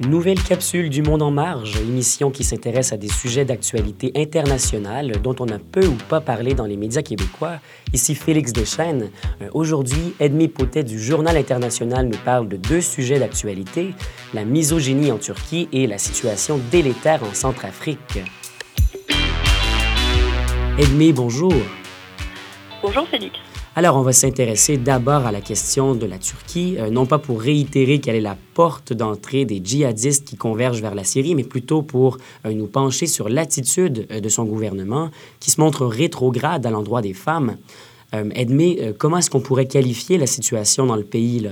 Nouvelle capsule du Monde en marge, émission qui s'intéresse à des sujets d'actualité internationale dont on a peu ou pas parlé dans les médias québécois. Ici Félix Deschênes. Euh, aujourd'hui, Edmé Potet du Journal international nous parle de deux sujets d'actualité, la misogynie en Turquie et la situation délétère en Centrafrique. Edmé, bonjour. Bonjour Félix. Alors, on va s'intéresser d'abord à la question de la Turquie, euh, non pas pour réitérer quelle est la porte d'entrée des djihadistes qui convergent vers la Syrie, mais plutôt pour euh, nous pencher sur l'attitude euh, de son gouvernement qui se montre rétrograde à l'endroit des femmes. Edmé, comment est-ce qu'on pourrait qualifier la situation dans le pays là?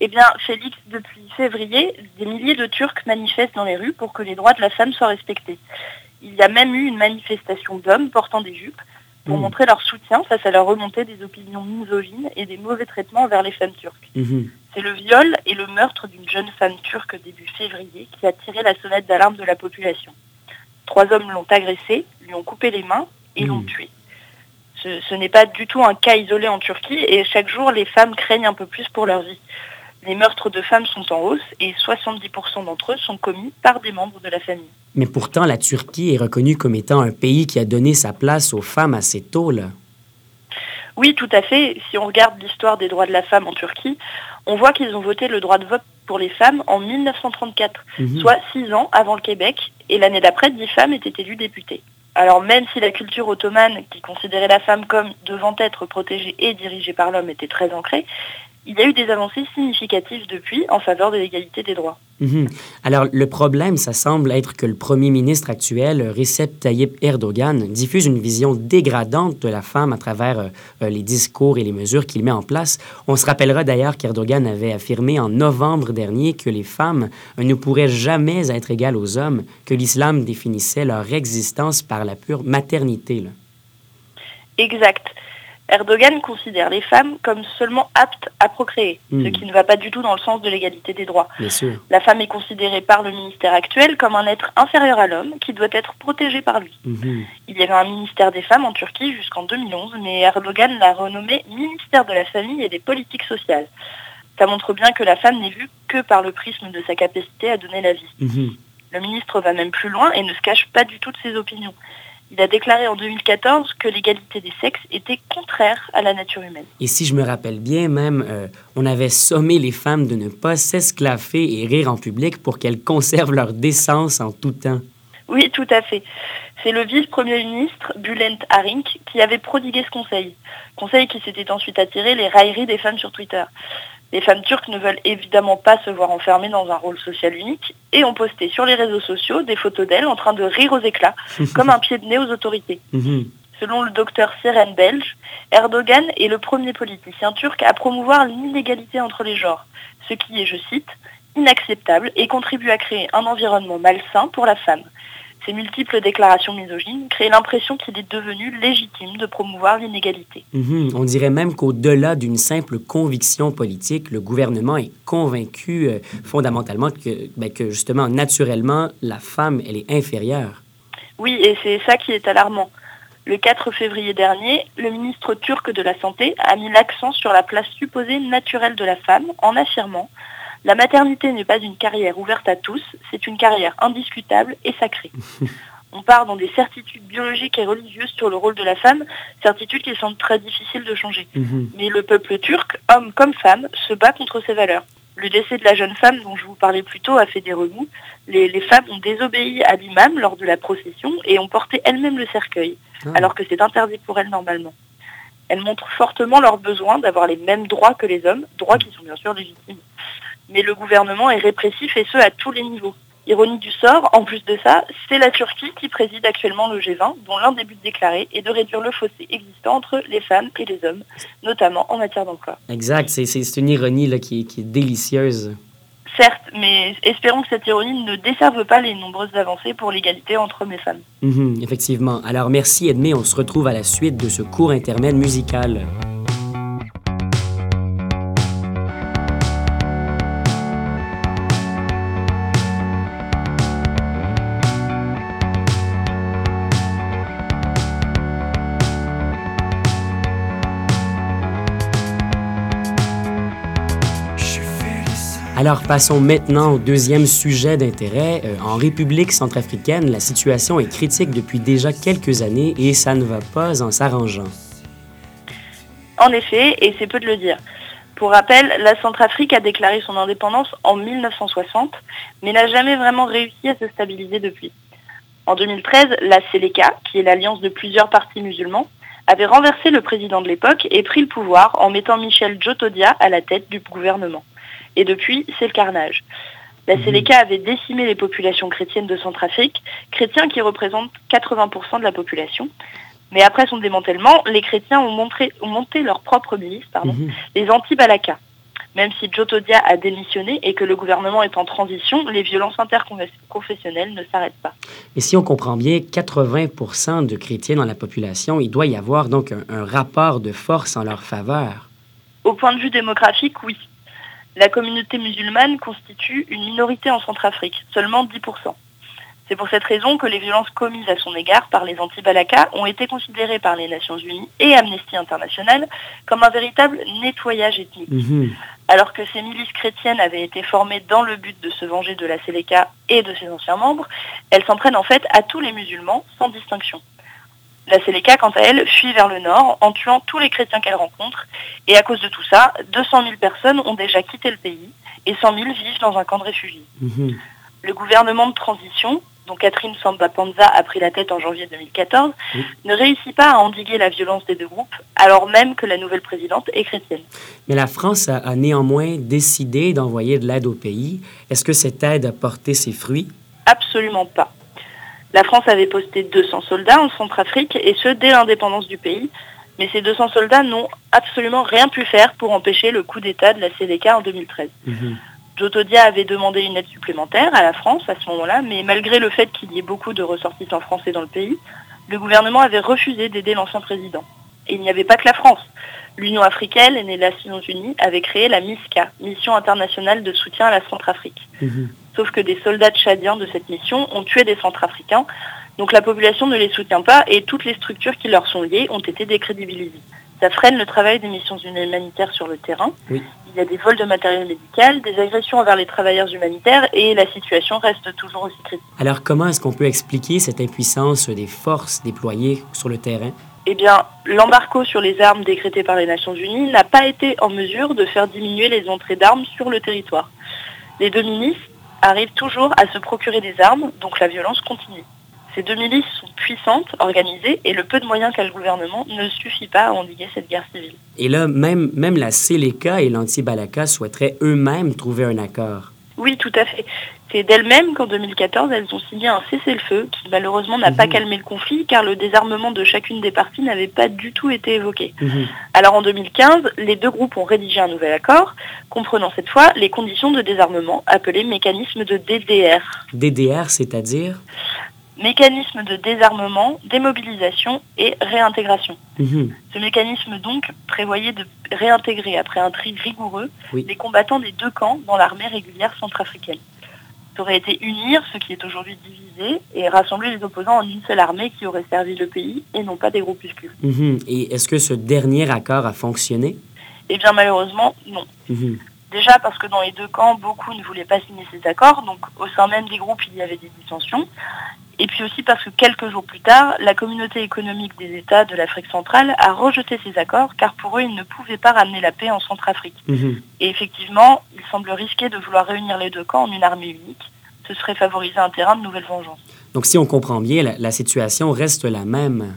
Eh bien, Félix, depuis février, des milliers de Turcs manifestent dans les rues pour que les droits de la femme soient respectés. Il y a même eu une manifestation d'hommes portant des jupes pour hmm. montrer leur soutien face à la remontée des opinions misogynes et des mauvais traitements envers les femmes turques. Hmm. C'est le viol et le meurtre d'une jeune femme turque début février qui a tiré la sonnette d'alarme de la population. Trois hommes l'ont agressée, lui ont coupé les mains et l'ont hmm. tuée. Ce, ce n'est pas du tout un cas isolé en Turquie et chaque jour les femmes craignent un peu plus pour leur vie. Les meurtres de femmes sont en hausse et 70% d'entre eux sont commis par des membres de la famille. Mais pourtant, la Turquie est reconnue comme étant un pays qui a donné sa place aux femmes assez tôt, là. Oui, tout à fait. Si on regarde l'histoire des droits de la femme en Turquie, on voit qu'ils ont voté le droit de vote pour les femmes en 1934, mhm. soit six ans avant le Québec, et l'année d'après, dix femmes étaient élues députées. Alors même si la culture ottomane, qui considérait la femme comme devant être protégée et dirigée par l'homme, était très ancrée, il y a eu des avancées significatives depuis en faveur de l'égalité des droits. Mhm. Alors, le problème, ça semble être que le premier ministre actuel, Recep Tayyip Erdogan, diffuse une vision dégradante de la femme à travers euh, euh, les discours et les mesures qu'il met en place. On se rappellera d'ailleurs qu'Erdogan avait affirmé en novembre dernier que les femmes ne pourraient jamais être égales aux hommes, que l'islam définissait leur existence par la pure maternité. Exact. Erdogan considère les femmes comme seulement aptes à procréer, ce hmm. qui ne va pas du tout dans le sens de l'égalité des droits. La femme est considérée par le ministère actuel comme un être inférieur à l'homme qui doit être protégé par lui. Hmm. Il y avait un ministère des femmes en Turquie jusqu'en 2011, mais Erdogan l'a renommé ministère de la famille et des politiques sociales. Ça montre bien que la femme n'est vue que par le prisme de sa capacité à donner la vie. Hmm. Le ministre va même plus loin et ne se cache pas du tout de ses opinions. Il a déclaré en 2014 que l'égalité des sexes était contraire à la nature humaine. Et si je me rappelle bien, même, euh, on avait sommé les femmes de ne pas s'esclaffer et rire en public pour qu'elles conservent leur décence en tout temps. Oui, tout à fait. C'est le vice-premier ministre, Bülent Arink, qui avait prodigué ce conseil. Conseil qui s'était ensuite attiré les railleries des femmes sur Twitter. Les femmes turques ne veulent évidemment pas se voir enfermées dans un rôle social unique et ont posté sur les réseaux sociaux des photos d'elles en train de rire aux éclats, comme un pied de nez aux autorités. Mhm. Selon le docteur Seren Belge, Erdogan est le premier politicien turc à promouvoir l'inégalité entre les genres, ce qui est, je cite, inacceptable et contribue à créer un environnement malsain pour la femme. Ces multiples déclarations misogynes créent l'impression qu'il est devenu légitime de promouvoir l'inégalité. Mhm. On dirait même qu'au-delà d'une simple conviction politique, le gouvernement est convaincu euh, fondamentalement que, ben, que, justement, naturellement, la femme, elle est inférieure. Oui, et c'est ça qui est alarmant. Le 4 février dernier, le ministre turc de la Santé a mis l'accent sur la place supposée naturelle de la femme en affirmant la maternité n'est pas une carrière ouverte à tous, c'est une carrière indiscutable et sacrée. On part dans des certitudes biologiques et religieuses sur le rôle de la femme, certitudes qui sont très difficiles de changer. Mhm. Mais le peuple turc, homme comme femme, se bat contre ces valeurs. Le décès de la jeune femme dont je vous parlais plus tôt a fait des remous. Les, femmes ont désobéi à l'imam lors de la procession et ont porté elles-mêmes le cercueil, ah. alors que c'est interdit pour elles normalement. Elles montrent fortement leur besoin d'avoir les mêmes droits que les hommes, droits qui sont bien sûr légitimes mais le gouvernement est répressif et ce à tous les niveaux. Ironie du sort, en plus de ça, c'est la Turquie qui préside actuellement le G20, dont l'un des buts déclarés est de réduire le fossé existant entre les femmes et les hommes, notamment en matière d'emploi. Exact, c'est une ironie là, qui, est délicieuse. Certes, mais espérons que cette ironie ne desserve pas les nombreuses avancées pour l'égalité entre hommes et femmes. Mhm, effectivement. Alors merci Edmé, on se retrouve à la suite de ce court intermède musical. Alors passons maintenant au deuxième sujet d'intérêt. Euh, en République centrafricaine, la situation est critique depuis déjà quelques années et ça ne va pas en s'arrangeant. En effet, et c'est peu de le dire. Pour rappel, la Centrafrique a déclaré son indépendance en 1960, mais n'a jamais vraiment réussi à se stabiliser depuis. En 2013, la Seleka, qui est l'alliance de plusieurs partis musulmans, avait renversé le président de l'époque et pris le pouvoir en mettant Michel Djotodia à la tête du gouvernement. Et depuis, c'est le carnage. La. Seleka avait décimé les populations chrétiennes de Centrafrique, chrétiens qui représentent 80% de la population, mais après son démantèlement, les chrétiens ont, monté leur propre milice, pardon, mhm. les anti-Balaka. Même si Jotodia a démissionné et que le gouvernement est en transition, les violences interconfessionnelles ne s'arrêtent pas. Et si on comprend bien, 80% de chrétiens dans la population, il doit y avoir donc un rapport de force en leur faveur. Au point de vue démographique, oui. La communauté musulmane constitue une minorité en Centrafrique, seulement 10%. C'est pour cette raison que les violences commises à son égard par les anti-Balaka ont été considérées par les Nations Unies et Amnesty International comme un véritable nettoyage ethnique. Mhm. Alors que ces milices chrétiennes avaient été formées dans le but de se venger de la Séléka et de ses anciens membres, elles s'en prennent en fait à tous les musulmans sans distinction. La Séléka, quant à elle, fuit vers le nord en tuant tous les chrétiens qu'elle rencontre. Et à cause de tout ça, 200 000 personnes ont déjà quitté le pays et 100 000 vivent dans un camp de réfugiés. Mhm. Le gouvernement de transition, dont Catherine Samba Panza a pris la tête en janvier 2014, ne réussit pas à endiguer la violence des deux groupes, alors même que la nouvelle présidente est chrétienne. Mais la France a, néanmoins décidé d'envoyer de l'aide au pays. Est-ce que cette aide a porté ses fruits? Absolument pas. La France avait posté 200 soldats en Centrafrique, et ce, dès l'indépendance du pays. Mais ces 200 soldats n'ont absolument rien pu faire pour empêcher le coup d'État de la CDK en 2013. Jotodia avait demandé une aide supplémentaire à la France à ce moment-là, mais malgré le fait qu'il y ait beaucoup de ressortissants français dans le pays, le gouvernement avait refusé d'aider l'ancien président. Et il n'y avait pas que la France. L'Union africaine et les Nations unies avaient créé la MISCA, Mission internationale de soutien à la Centrafrique. Mhm. Sauf que des soldats tchadiens de cette mission ont tué des Centrafricains, donc la population ne les soutient pas et toutes les structures qui leur sont liées ont été décrédibilisées. Ça freine le travail des missions humanitaires sur le terrain. Il y a des vols de matériel médical, des agressions envers les travailleurs humanitaires et la situation reste toujours aussi critique. Alors comment est-ce qu'on peut expliquer cette impuissance des forces déployées sur le terrain? Eh bien, l'embargo sur les armes décrété par les Nations Unies n'a pas été en mesure de faire diminuer les entrées d'armes sur le territoire. Les deux milices arrivent toujours à se procurer des armes, donc la violence continue. Ces deux milices sont puissantes, organisées, et le peu de moyens qu'a le gouvernement ne suffit pas à endiguer cette guerre civile. Et là, même, même la Seleka et l'anti-Balaka souhaiteraient eux-mêmes trouver un accord. Oui, tout à fait. C'est d'elles-mêmes qu'en 2014, elles ont signé un cessez-le-feu qui malheureusement n'a pas mhm. calmé le conflit car le désarmement de chacune des parties n'avait pas du tout été évoqué. Mhm. Alors en 2015, les deux groupes ont rédigé un nouvel accord comprenant cette fois les conditions de désarmement appelé mécanisme de DDR. DDR, c'est-à-dire mécanisme de désarmement, démobilisation et réintégration. Mhm. Ce mécanisme donc prévoyait de réintégrer après un tri rigoureux les combattants des deux camps dans l'armée régulière centrafricaine. Ça aurait été unir ce qui est aujourd'hui divisé et rassembler les opposants en une seule armée qui aurait servi le pays et non pas des groupuscules. Mhm. Et est-ce que ce dernier accord a fonctionné? Eh bien malheureusement non. Mhm. Déjà parce que dans les deux camps, beaucoup ne voulaient pas signer ces accords, donc au sein même des groupes, il y avait des dissensions. Et puis aussi parce que quelques jours plus tard, la communauté économique des États de l'Afrique centrale a rejeté ces accords car pour eux, ils ne pouvaient pas ramener la paix en Centrafrique. Mhm. Et effectivement, il semble risqué de vouloir réunir les deux camps en une armée unique. Ce serait favoriser un terrain de nouvelle vengeance. Donc si on comprend bien, la, situation reste la même.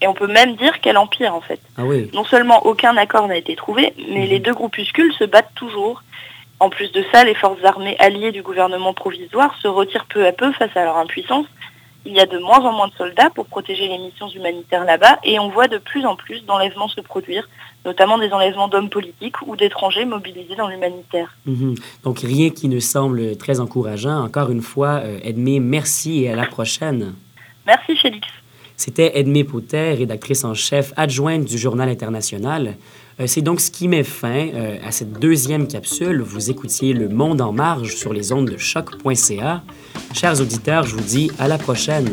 Et on peut même dire qu'elle empire en fait. Ah oui. Non seulement aucun accord n'a été trouvé, mais mhm. les deux groupuscules se battent toujours en plus de ça, les forces armées alliées du gouvernement provisoire se retirent peu à peu face à leur impuissance. Il y a de moins en moins de soldats pour protéger les missions humanitaires là-bas et on voit de plus en plus d'enlèvements se produire, notamment des enlèvements d'hommes politiques ou d'étrangers mobilisés dans l'humanitaire. Mhm. Donc rien qui ne semble très encourageant. Encore une fois, euh, Edmé, merci et à la prochaine. Merci Félix. C'était Edmé Potter, rédactrice en chef adjointe du Journal international. Euh, c'est donc ce qui met fin euh, à cette deuxième capsule. Vous écoutiez Le Monde en marge sur les ondes de choc.ca. Chers auditeurs, je vous dis à la prochaine.